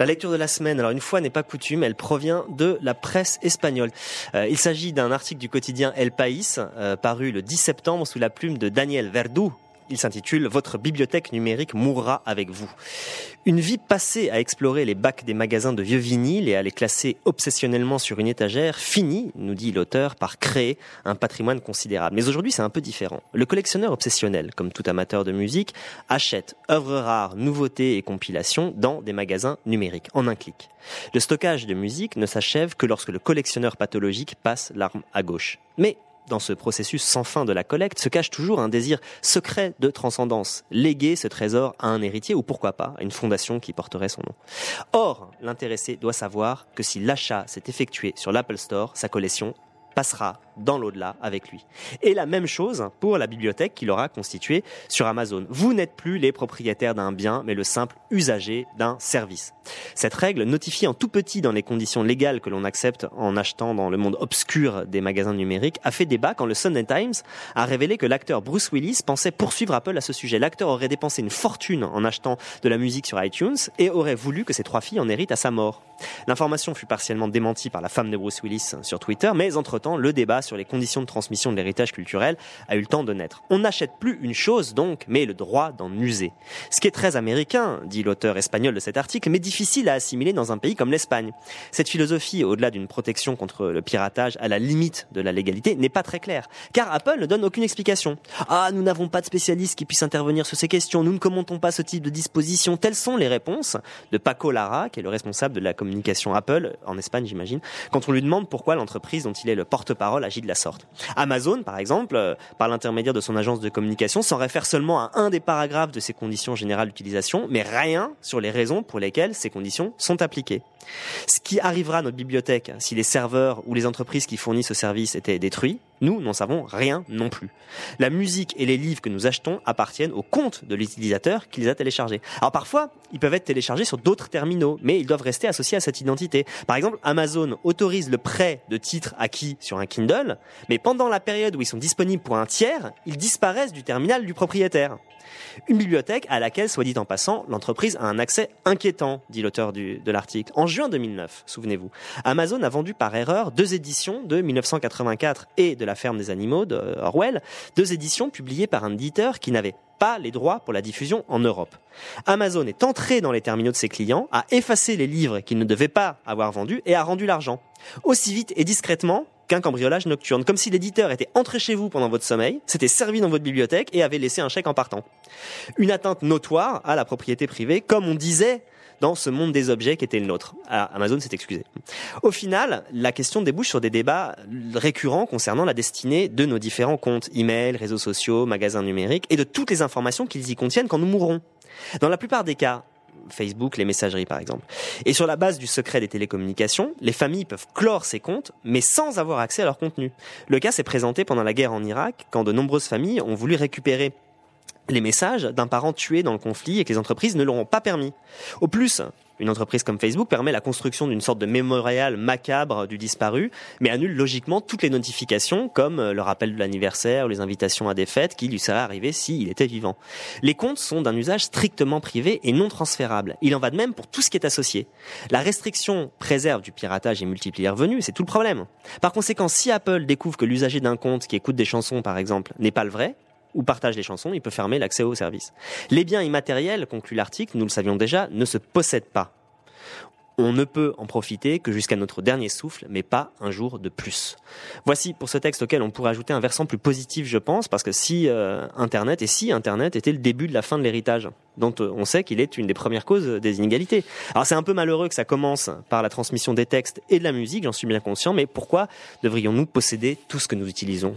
La lecture de la semaine, alors une fois n'est pas coutume, elle provient de la presse espagnole. Euh, il s'agit d'un article du quotidien El País, euh, paru le 10 septembre sous la plume de Daniel Verdú, il s'intitule Votre bibliothèque numérique mourra avec vous. Une vie passée à explorer les bacs des magasins de vieux vinyles et à les classer obsessionnellement sur une étagère finit, nous dit l'auteur, par créer un patrimoine considérable. Mais aujourd'hui, c'est un peu différent. Le collectionneur obsessionnel, comme tout amateur de musique, achète œuvres rares, nouveautés et compilations dans des magasins numériques, en un clic. Le stockage de musique ne s'achève que lorsque le collectionneur pathologique passe l'arme à gauche. Mais dans ce processus sans fin de la collecte se cache toujours un désir secret de transcendance, léguer ce trésor à un héritier ou pourquoi pas à une fondation qui porterait son nom. Or, l'intéressé doit savoir que si l'achat s'est effectué sur l'Apple Store, sa collection passera dans l'au-delà avec lui. Et la même chose pour la bibliothèque qu'il aura constituée sur Amazon. Vous n'êtes plus les propriétaires d'un bien, mais le simple usager d'un service. Cette règle, notifiée en tout petit dans les conditions légales que l'on accepte en achetant dans le monde obscur des magasins numériques, a fait débat quand le Sunday Times a révélé que l'acteur Bruce Willis pensait poursuivre Apple à ce sujet. L'acteur aurait dépensé une fortune en achetant de la musique sur iTunes et aurait voulu que ses trois filles en héritent à sa mort. L'information fut partiellement démentie par la femme de Bruce Willis sur Twitter, mais le débat sur les conditions de transmission de l'héritage culturel a eu le temps de naître. On n'achète plus une chose donc, mais le droit d'en user. Ce qui est très américain, dit l'auteur espagnol de cet article, mais difficile à assimiler dans un pays comme l'Espagne. Cette philosophie, au-delà d'une protection contre le piratage à la limite de la légalité, n'est pas très claire, car Apple ne donne aucune explication. Ah, nous n'avons pas de spécialistes qui puissent intervenir sur ces questions, nous ne commentons pas ce type de disposition. Telles sont les réponses de Paco Lara, qui est le responsable de la communication Apple, en Espagne j'imagine, quand on lui demande pourquoi l'entreprise dont il est le porte-parole agit de la sorte. Amazon, par exemple, euh, par l'intermédiaire de son agence de communication, s'en réfère seulement à un des paragraphes de ses conditions générales d'utilisation, mais rien sur les raisons pour lesquelles ces conditions sont appliquées. Ce qui arrivera à notre bibliothèque si les serveurs ou les entreprises qui fournissent ce service étaient détruits, nous n'en savons rien non plus. La musique et les livres que nous achetons appartiennent au compte de l'utilisateur qui les a téléchargés. Alors parfois, ils peuvent être téléchargés sur d'autres terminaux, mais ils doivent rester associés à cette identité. Par exemple, Amazon autorise le prêt de titres acquis sur un Kindle, mais pendant la période où ils sont disponibles pour un tiers, ils disparaissent du terminal du propriétaire. Une bibliothèque à laquelle, soit dit en passant, l'entreprise a un accès inquiétant, dit l'auteur de l'article. En juin 2009, souvenez-vous, Amazon a vendu par erreur deux éditions de 1984 et de La ferme des animaux de Orwell, deux éditions publiées par un éditeur qui n'avait pas les droits pour la diffusion en Europe. Amazon est entré dans les terminaux de ses clients, a effacé les livres qu'il ne devait pas avoir vendus et a rendu l'argent. Aussi vite et discrètement qu'un cambriolage nocturne, comme si l'éditeur était entré chez vous pendant votre sommeil, s'était servi dans votre bibliothèque et avait laissé un chèque en partant. Une atteinte notoire à la propriété privée, comme on disait dans ce monde des objets qui était le nôtre. Amazon s'est excusé. Au final, la question débouche sur des débats récurrents concernant la destinée de nos différents comptes, emails, réseaux sociaux, magasins numériques et de toutes les informations qu'ils y contiennent quand nous mourrons. Dans la plupart des cas, Facebook, les messageries par exemple. Et sur la base du secret des télécommunications, les familles peuvent clore ces comptes, mais sans avoir accès à leur contenu. Le cas s'est présenté pendant la guerre en Irak, quand de nombreuses familles ont voulu récupérer les messages d'un parent tué dans le conflit et que les entreprises ne l'auront pas permis. Au plus, une entreprise comme Facebook permet la construction d'une sorte de mémorial macabre du disparu, mais annule logiquement toutes les notifications, comme euh, le rappel de l'anniversaire ou les invitations à des fêtes qui lui seraient arrivées s'il était vivant. Les comptes sont d'un usage strictement privé et non transférable. Il en va de même pour tout ce qui est associé. La restriction préserve du piratage et multiplie les revenus, c'est tout le problème. Par conséquent, si Apple découvre que l'usager d'un compte qui écoute des chansons, par exemple, n'est pas le vrai, ou partage les chansons, il peut fermer l'accès au service. Les biens immatériels, conclut l'article, nous le savions déjà, ne se possèdent pas. On ne peut en profiter que jusqu'à notre dernier souffle, mais pas un jour de plus. Voici pour ce texte auquel on pourrait ajouter un versant plus positif, je pense, parce que si euh, Internet, et si Internet était le début de la fin de l'héritage, dont euh, on sait qu'il est une des premières causes des inégalités. Alors c'est un peu malheureux que ça commence par la transmission des textes et de la musique, j'en suis bien conscient, mais pourquoi devrions-nous posséder tout ce que nous utilisons?